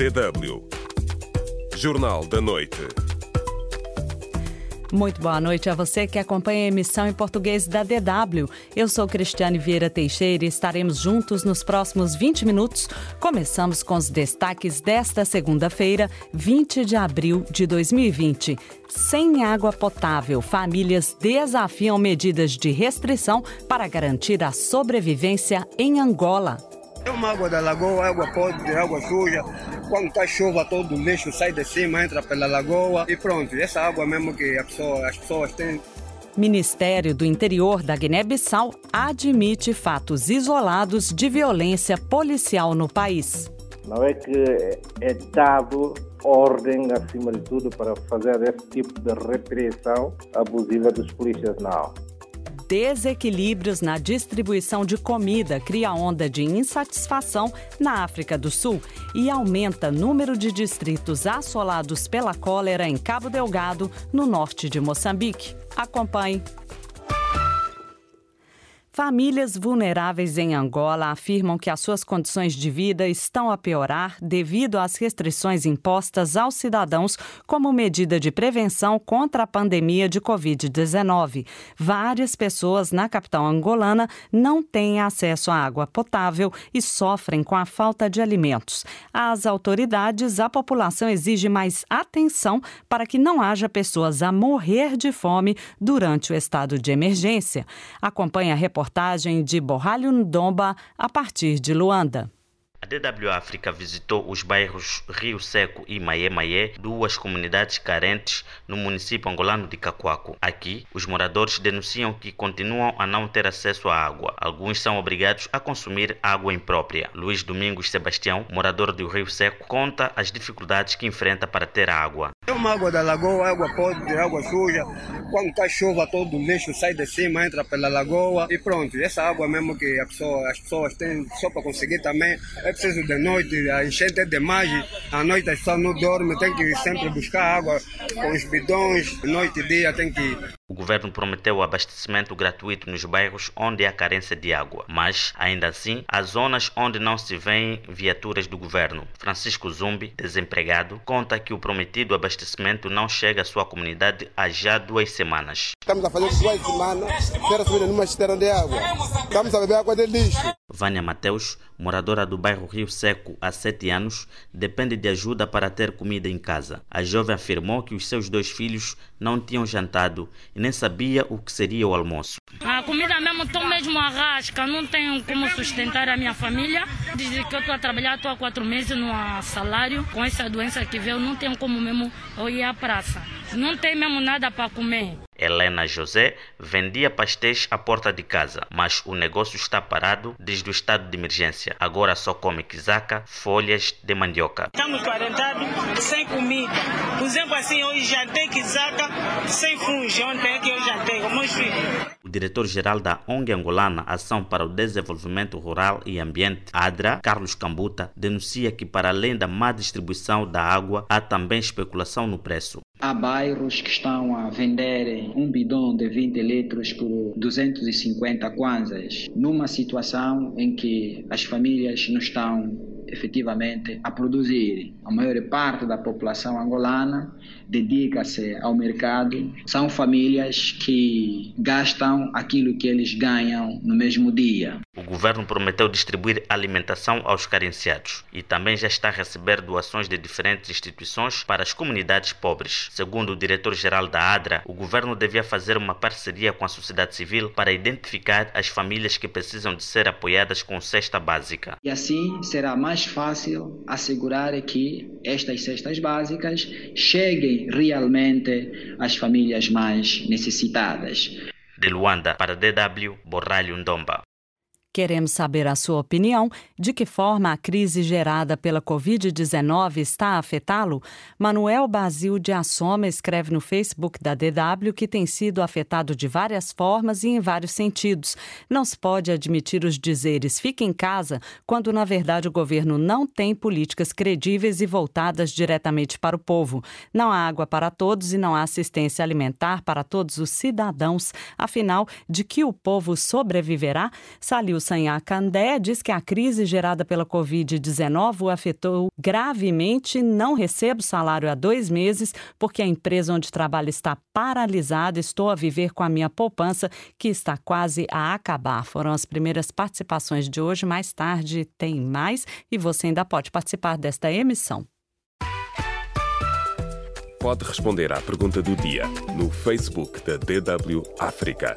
DW. Jornal da Noite. Muito boa noite a você que acompanha a emissão em português da DW. Eu sou Cristiane Vieira Teixeira e estaremos juntos nos próximos 20 minutos. Começamos com os destaques desta segunda-feira, 20 de abril de 2020. Sem água potável, famílias desafiam medidas de restrição para garantir a sobrevivência em Angola. É uma água da lagoa, água podre, água suja. Quando está chuva, todo o lixo sai de cima, entra pela lagoa e pronto. Essa água mesmo que pessoa, as pessoas têm. Ministério do Interior da Guiné-Bissau admite fatos isolados de violência policial no país. Não é que é dado ordem, acima de tudo, para fazer esse tipo de repressão abusiva dos polícias, não desequilíbrios na distribuição de comida cria onda de insatisfação na África do Sul e aumenta número de distritos assolados pela cólera em Cabo Delgado, no norte de Moçambique. Acompanhe. Famílias vulneráveis em Angola afirmam que as suas condições de vida estão a piorar devido às restrições impostas aos cidadãos como medida de prevenção contra a pandemia de Covid-19. Várias pessoas na capital angolana não têm acesso à água potável e sofrem com a falta de alimentos. As autoridades, a população exige mais atenção para que não haja pessoas a morrer de fome durante o estado de emergência. Acompanhe a reportagem reportagem de Borralho Ndomba a partir de Luanda. A DW África visitou os bairros Rio Seco e Maie Maie, duas comunidades carentes no município angolano de Cacoaco. Aqui, os moradores denunciam que continuam a não ter acesso à água. Alguns são obrigados a consumir água imprópria. Luiz Domingos Sebastião, morador do Rio Seco, conta as dificuldades que enfrenta para ter água. É uma água da lagoa, água podre, água suja. Quando está chuva, todo o lixo sai de cima, entra pela lagoa e pronto. Essa água mesmo que pessoa, as pessoas têm só para conseguir também é preciso de noite, a enchente é demais, à noite as pessoas não dormem, tem que sempre buscar água com os bidões, noite e dia tem que o governo prometeu o abastecimento gratuito nos bairros onde há carência de água, mas, ainda assim, há zonas onde não se vêem viaturas do governo. Francisco Zumbi, desempregado, conta que o prometido abastecimento não chega à sua comunidade há já duas semanas. Estamos a fazer duas semanas sem receber numa cisterna de água. Estamos a beber água de lixo. Vânia Mateus, moradora do bairro Rio Seco há sete anos, depende de ajuda para ter comida em casa. A jovem afirmou que os seus dois filhos não tinham jantado e nem sabia o que seria o almoço. A comida mesmo, estou mesmo a rasca, não tenho como sustentar a minha família. Desde que eu estou a trabalhar, estou há quatro meses no salário. Com essa doença que veio, não tenho como mesmo ir à praça. Não tem mesmo nada para comer. Helena José vendia pastéis à porta de casa, mas o negócio está parado desde o estado de emergência. Agora só come quizaca, folhas de mandioca. Estamos quarentados sem comida. Por exemplo, assim, hoje jantei quizaca sem fungo. Ontem é que eu jantei com meus filhos. Diretor-geral da ONG angolana Ação para o Desenvolvimento Rural e Ambiente, ADRA, Carlos Cambuta, denuncia que para além da má distribuição da água, há também especulação no preço. Há bairros que estão a vender um bidão de 20 litros por 250 kwanzas, numa situação em que as famílias não estão efetivamente a produzir. A maior parte da população angolana dedica-se ao mercado. São famílias que gastam aquilo que eles ganham no mesmo dia. O governo prometeu distribuir alimentação aos carenciados e também já está a receber doações de diferentes instituições para as comunidades pobres. Segundo o diretor-geral da ADRA, o governo devia fazer uma parceria com a sociedade civil para identificar as famílias que precisam de ser apoiadas com cesta básica. E assim será mais fácil assegurar que estas cestas básicas cheguem realmente às famílias mais necessitadas. De Luanda para DW, Borralho Ndomba. Queremos saber a sua opinião. De que forma a crise gerada pela Covid-19 está a afetá-lo? Manuel Basil de Assoma escreve no Facebook da DW que tem sido afetado de várias formas e em vários sentidos. Não se pode admitir os dizeres fique em casa, quando na verdade o governo não tem políticas credíveis e voltadas diretamente para o povo. Não há água para todos e não há assistência alimentar para todos os cidadãos. Afinal, de que o povo sobreviverá? Saliu Sanhá Candé diz que a crise gerada pela Covid-19 o afetou gravemente. Não recebo salário há dois meses porque a empresa onde trabalho está paralisada. Estou a viver com a minha poupança que está quase a acabar. Foram as primeiras participações de hoje. Mais tarde tem mais e você ainda pode participar desta emissão. Pode responder à pergunta do dia no Facebook da DW África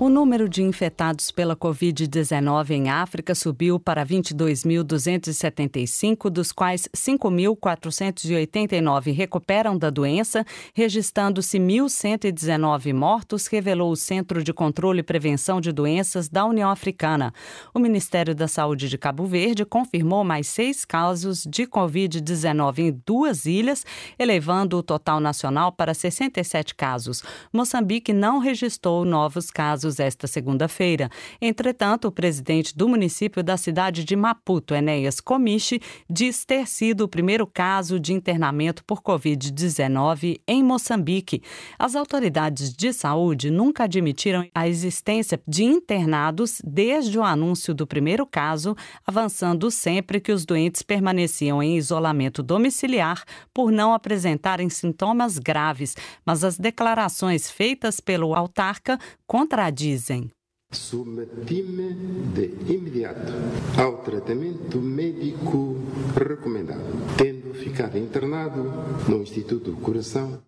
O número de infectados pela Covid-19 em África subiu para 22.275, dos quais 5.489 recuperam da doença, registrando-se 1.119 mortos, revelou o Centro de Controle e Prevenção de Doenças da União Africana. O Ministério da Saúde de Cabo Verde confirmou mais seis casos de Covid-19 em duas ilhas, elevando o total nacional para 67 casos. Moçambique não registrou novos casos casos esta segunda-feira. Entretanto, o presidente do município da cidade de Maputo, Enéas Comichi, diz ter sido o primeiro caso de internamento por Covid-19 em Moçambique. As autoridades de saúde nunca admitiram a existência de internados desde o anúncio do primeiro caso, avançando sempre que os doentes permaneciam em isolamento domiciliar por não apresentarem sintomas graves. Mas as declarações feitas pelo autarca contradizem dizem. Submeti-me de imediato ao tratamento médico recomendado, tendo ficado internado no Instituto do Coração.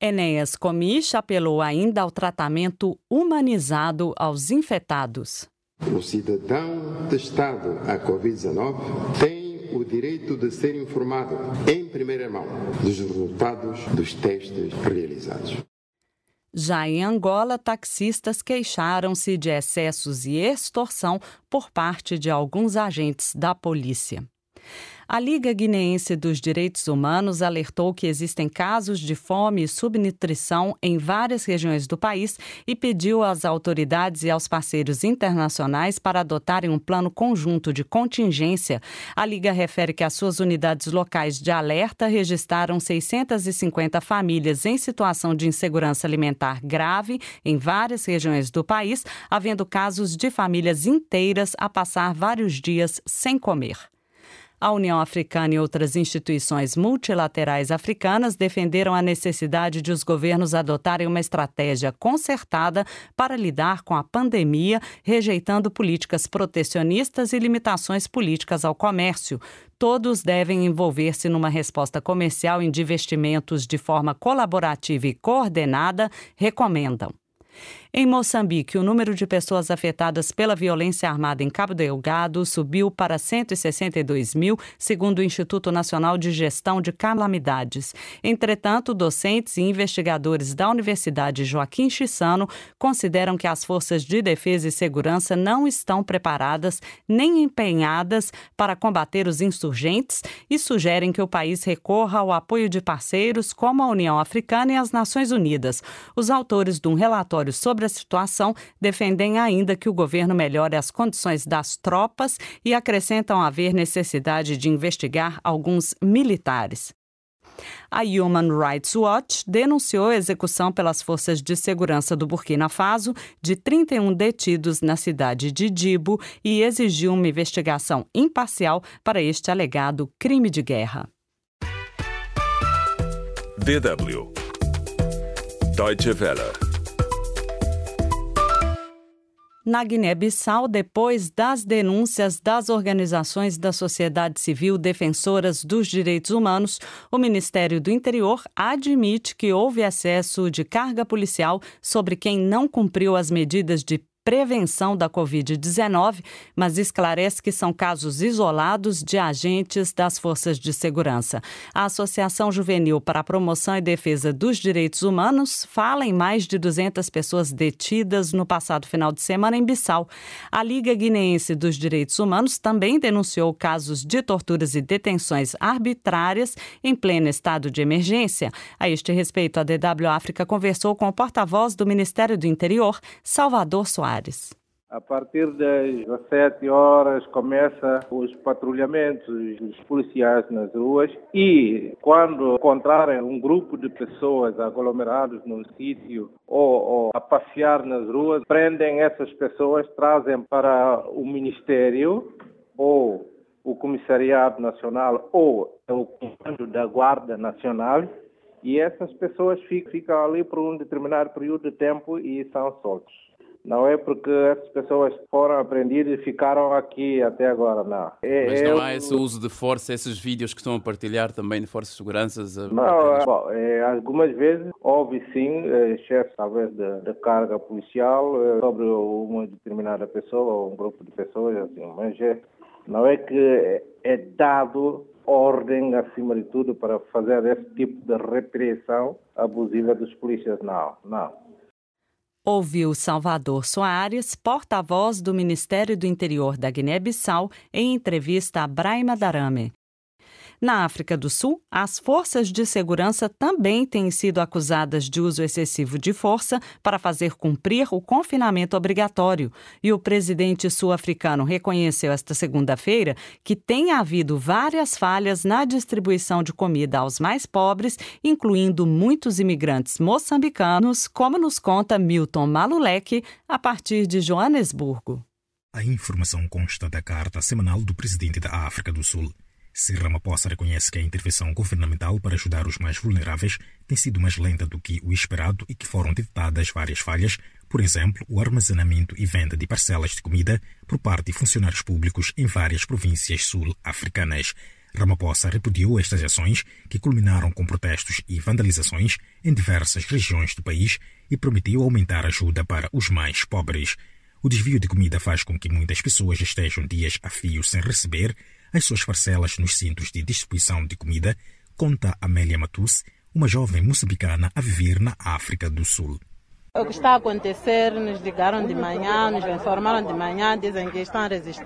Enéas Comich apelou ainda ao tratamento humanizado aos infectados. O cidadão testado a Covid-19 tem o direito de ser informado em primeira mão dos resultados dos testes realizados. Já em Angola, taxistas queixaram-se de excessos e extorsão por parte de alguns agentes da polícia. A Liga Guineense dos Direitos Humanos alertou que existem casos de fome e subnutrição em várias regiões do país e pediu às autoridades e aos parceiros internacionais para adotarem um plano conjunto de contingência. A Liga refere que as suas unidades locais de alerta registraram 650 famílias em situação de insegurança alimentar grave em várias regiões do país, havendo casos de famílias inteiras a passar vários dias sem comer. A União Africana e outras instituições multilaterais africanas defenderam a necessidade de os governos adotarem uma estratégia concertada para lidar com a pandemia, rejeitando políticas protecionistas e limitações políticas ao comércio. Todos devem envolver-se numa resposta comercial em investimentos de forma colaborativa e coordenada, recomendam. Em Moçambique, o número de pessoas afetadas pela violência armada em Cabo Delgado subiu para 162 mil, segundo o Instituto Nacional de Gestão de Calamidades. Entretanto, docentes e investigadores da Universidade Joaquim Chissano consideram que as forças de defesa e segurança não estão preparadas nem empenhadas para combater os insurgentes e sugerem que o país recorra ao apoio de parceiros como a União Africana e as Nações Unidas. Os autores de um relatório sobre sobre a situação, defendem ainda que o governo melhore as condições das tropas e acrescentam haver necessidade de investigar alguns militares. A Human Rights Watch denunciou a execução pelas forças de segurança do Burkina Faso de 31 detidos na cidade de Dibo e exigiu uma investigação imparcial para este alegado crime de guerra. DW Deutsche Welle na Guiné-Bissau depois das denúncias das organizações da sociedade civil defensoras dos direitos humanos, o Ministério do Interior admite que houve excesso de carga policial sobre quem não cumpriu as medidas de prevenção da Covid-19, mas esclarece que são casos isolados de agentes das forças de segurança. A Associação Juvenil para a Promoção e Defesa dos Direitos Humanos fala em mais de 200 pessoas detidas no passado final de semana em Bissau. A Liga Guineense dos Direitos Humanos também denunciou casos de torturas e detenções arbitrárias em pleno estado de emergência. A este respeito, a DW África conversou com o porta-voz do Ministério do Interior, Salvador Soares. A partir das 17 horas começa os patrulhamentos dos policiais nas ruas e quando encontrarem um grupo de pessoas aglomerados num sítio ou, ou a passear nas ruas, prendem essas pessoas, trazem para o ministério ou o Comissariado Nacional ou o Comando da Guarda Nacional e essas pessoas ficam ali por um determinado período de tempo e são soltos. Não é porque essas pessoas foram apreendidas e ficaram aqui até agora, não. É, Mas não há esse uso de força, esses vídeos que estão a partilhar também de forças de seguranças? Não, é, bom, é, algumas vezes houve sim é, chefes, talvez, de, de, carga policial é, sobre uma determinada pessoa ou um grupo de pessoas, assim, mas é, não é que é dado ordem, acima de tudo, para fazer esse tipo de repressão abusiva dos polícias, não, não. Ouviu Salvador Soares, porta-voz do Ministério do Interior da Guiné-Bissau, em entrevista a Braima Darame. Na África do Sul, as forças de segurança também têm sido acusadas de uso excessivo de força para fazer cumprir o confinamento obrigatório. E o presidente sul-africano reconheceu esta segunda-feira que tem havido várias falhas na distribuição de comida aos mais pobres, incluindo muitos imigrantes moçambicanos, como nos conta Milton Malulek, a partir de Joanesburgo. A informação consta da carta semanal do presidente da África do Sul. Cyril Ramaphosa reconhece que a intervenção governamental para ajudar os mais vulneráveis tem sido mais lenta do que o esperado e que foram detectadas várias falhas, por exemplo, o armazenamento e venda de parcelas de comida por parte de funcionários públicos em várias províncias sul-africanas. Ramaphosa repudiou estas ações, que culminaram com protestos e vandalizações em diversas regiões do país, e prometeu aumentar a ajuda para os mais pobres. O desvio de comida faz com que muitas pessoas estejam dias a fio sem receber as suas parcelas nos centros de distribuição de comida, conta Amélia Matus, uma jovem moçambicana a viver na África do Sul. O que está a acontecer, nos ligaram de manhã, nos informaram de manhã, dizem que estão a resistir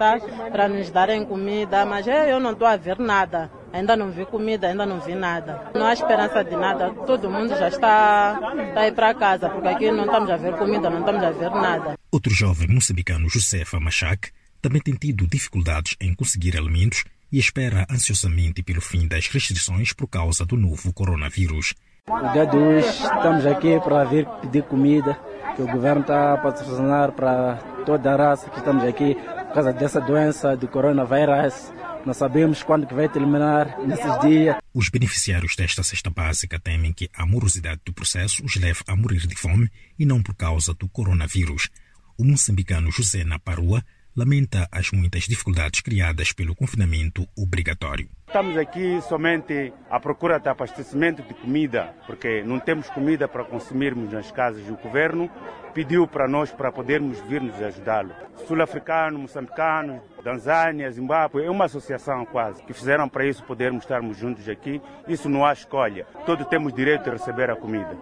para nos darem comida, mas eu não estou a ver nada. Ainda não vi comida, ainda não vi nada. Não há esperança de nada. Todo mundo já está, está a ir para casa, porque aqui não estamos a ver comida, não estamos a ver nada. Outro jovem moçambicano, Josefa Machak, também tem tido dificuldades em conseguir alimentos e espera ansiosamente pelo fim das restrições por causa do novo coronavírus. No dia de hoje estamos aqui para vir pedir comida que o governo está a patrocinar para toda a raça que estamos aqui por causa dessa doença do coronavírus. Não sabemos quando que vai terminar nesses dias. Os beneficiários desta cesta básica temem que a morosidade do processo os leve a morrer de fome e não por causa do coronavírus. O moçambicano José Naparua lamenta as muitas dificuldades criadas pelo confinamento obrigatório. Estamos aqui somente à procura de abastecimento de comida, porque não temos comida para consumirmos nas casas e o governo pediu para nós para podermos vir nos ajudá-lo. Sul-africano, moçambicano, Tanzânia, Zimbábue, é uma associação quase, que fizeram para isso podermos estarmos juntos aqui. Isso não há escolha. Todos temos direito de receber a comida.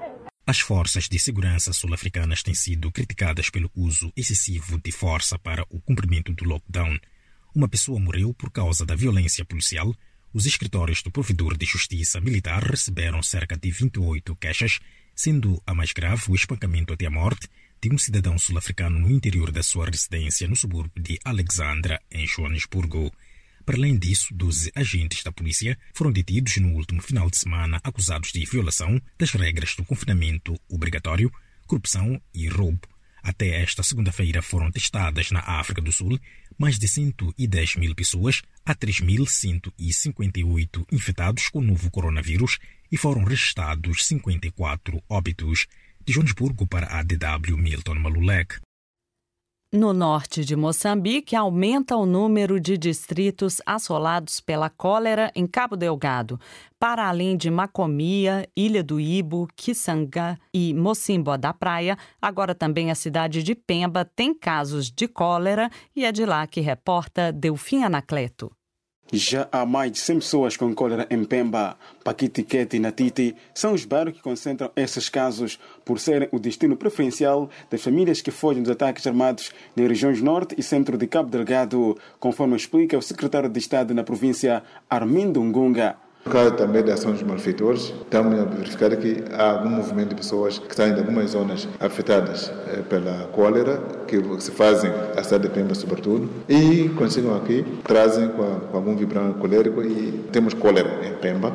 As forças de segurança sul-africanas têm sido criticadas pelo uso excessivo de força para o cumprimento do lockdown. Uma pessoa morreu por causa da violência policial. Os escritórios do provedor de justiça militar receberam cerca de 28 queixas, sendo a mais grave o espancamento até a morte de um cidadão sul-africano no interior da sua residência no subúrbio de Alexandra, em Joanesburgo. Para além disso, 12 agentes da polícia foram detidos no último final de semana acusados de violação das regras do confinamento obrigatório, corrupção e roubo. Até esta segunda-feira foram testadas na África do Sul mais de 110 mil pessoas, há 3.158 infectados com o novo coronavírus e foram registrados 54 óbitos. De Joanesburgo para a DW Milton Malulek. No norte de Moçambique, aumenta o número de distritos assolados pela cólera em Cabo Delgado. Para além de Macomia, Ilha do Ibo, Kisanga e Mocimboa da Praia, agora também a cidade de Pemba tem casos de cólera e é de lá que reporta Delfim Anacleto. Já há mais de 100 pessoas com cólera em Pemba, Paquitiquete e Natiti são os bairros que concentram esses casos por serem o destino preferencial das famílias que fogem dos ataques armados nas regiões norte e centro de Cabo Delgado, conforme explica o secretário de Estado na província, Armindo Ngunga. No caso também da ação dos malfeitores, estamos a verificar que há algum movimento de pessoas que estão em algumas zonas afetadas eh, pela cólera, que se fazem a de Pemba sobretudo, e chegam aqui, trazem com, com algum vibrante colérico e temos cólera em Pemba.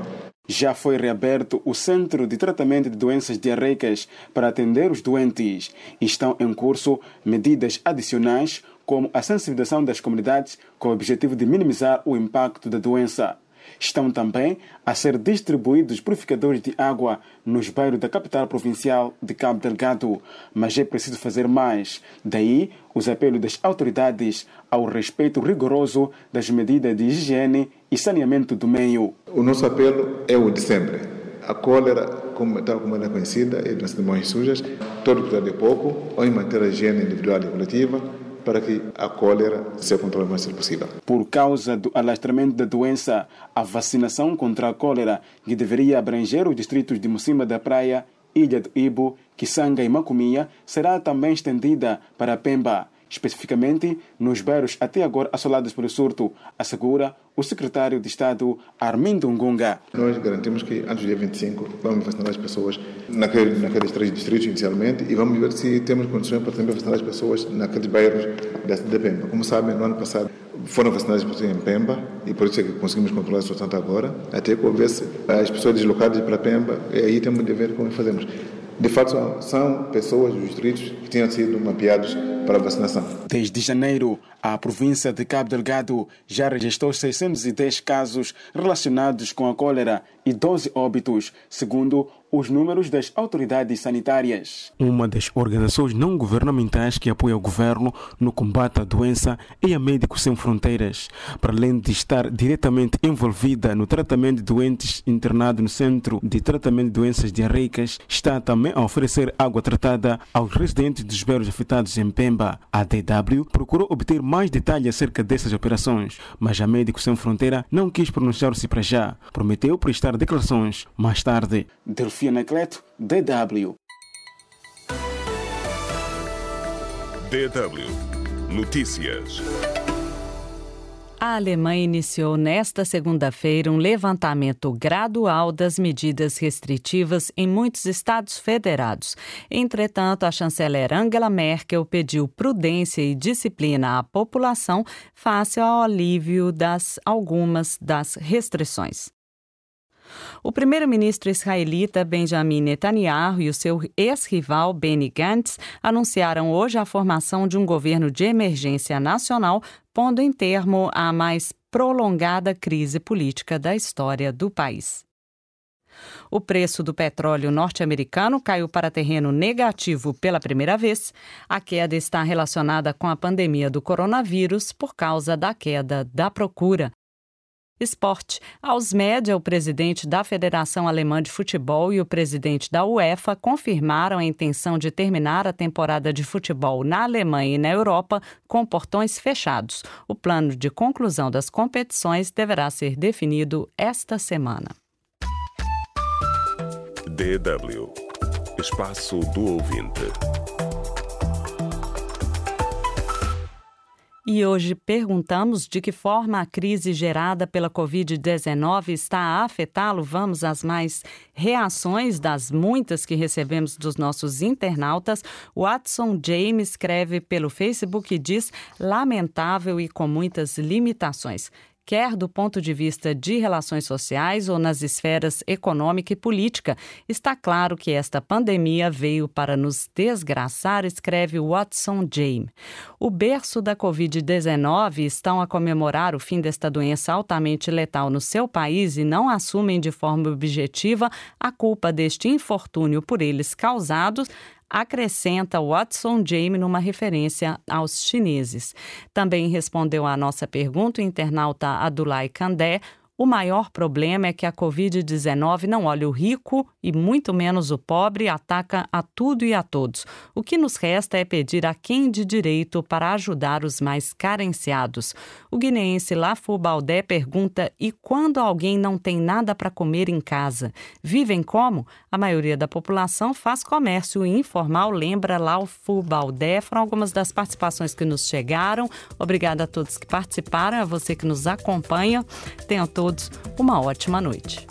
Já foi reaberto o Centro de Tratamento de Doenças Diarreicas para atender os doentes. Estão em curso medidas adicionais, como a sensibilização das comunidades com o objetivo de minimizar o impacto da doença. Estão também a ser distribuídos purificadores de água nos bairros da capital provincial de Cabo Delgado, mas é preciso fazer mais. Daí os apelos das autoridades ao respeito rigoroso das medidas de higiene e saneamento do meio. O nosso apelo é o de sempre. A cólera, como, tal como ela é conhecida, é doença de mãos sujas. Todo cuidado é pouco, ou em manter a higiene individual e coletiva, para que a cólera seja controlada o mais cedo possível. Por causa do alastramento da doença, a vacinação contra a cólera, que deveria abranger os distritos de Mocima da Praia, Ilha do Ibo, Kisanga e Macomia, será também estendida para Pemba, especificamente nos bairros até agora assolados pelo surto, assegura o secretário de Estado Armindo Ngunga. Nós garantimos que antes do dia 25 vamos vacinar as pessoas naquele, naqueles três distritos inicialmente e vamos ver se temos condições para também vacinar as pessoas naqueles bairros da Pemba. Como sabem, no ano passado foram vacinadas as pessoas em Pemba e por isso é que conseguimos controlar a situação agora, até que houvesse as pessoas deslocadas para Pemba e aí temos de ver como fazemos. De fato, são pessoas dos distritos que tinham sido mapeados para a vacinação. Desde janeiro, a província de Cabo Delgado já registrou 610 casos relacionados com a cólera e 12 óbitos, segundo os números das autoridades sanitárias. Uma das organizações não governamentais que apoia o governo no combate à doença é a Médicos Sem Fronteiras. Para além de estar diretamente envolvida no tratamento de doentes internados no Centro de Tratamento de Doenças Diarreicas, está também a oferecer água tratada aos residentes dos bairros afetados em Pemba. A DW procurou obter mais detalhes acerca dessas operações, mas a Médicos Sem Fronteira não quis pronunciar-se para já. Prometeu prestar declarações mais tarde. Delfim Anacleto, DW. DW Notícias. A Alemanha iniciou nesta segunda-feira um levantamento gradual das medidas restritivas em muitos estados federados. Entretanto, a chanceler Angela Merkel pediu prudência e disciplina à população face ao alívio das algumas das restrições. O primeiro-ministro israelita Benjamin Netanyahu e o seu ex-rival Benny Gantz anunciaram hoje a formação de um governo de emergência nacional, pondo em termo a mais prolongada crise política da história do país. O preço do petróleo norte-americano caiu para terreno negativo pela primeira vez. A queda está relacionada com a pandemia do coronavírus por causa da queda da procura. Esporte. Aos média, o presidente da Federação Alemã de Futebol e o presidente da UEFA confirmaram a intenção de terminar a temporada de futebol na Alemanha e na Europa com portões fechados. O plano de conclusão das competições deverá ser definido esta semana. DW Espaço do Ouvinte. E hoje perguntamos de que forma a crise gerada pela Covid-19 está a afetá-lo. Vamos às mais reações das muitas que recebemos dos nossos internautas. Watson James escreve pelo Facebook e diz lamentável e com muitas limitações quer do ponto de vista de relações sociais ou nas esferas econômica e política. Está claro que esta pandemia veio para nos desgraçar, escreve Watson James. O berço da Covid-19 estão a comemorar o fim desta doença altamente letal no seu país e não assumem de forma objetiva a culpa deste infortúnio por eles causados acrescenta Watson James numa referência aos chineses. Também respondeu à nossa pergunta o internauta Adulai Kandé. O maior problema é que a Covid-19 não olha o rico e muito menos o pobre ataca a tudo e a todos. O que nos resta é pedir a quem de direito para ajudar os mais carenciados. O guineense Lafu Baldé pergunta: e quando alguém não tem nada para comer em casa? Vivem como? A maioria da população faz comércio informal, lembra Lafu Baldé. Foram algumas das participações que nos chegaram. Obrigada a todos que participaram, a você que nos acompanha. Tenham todos uma ótima noite.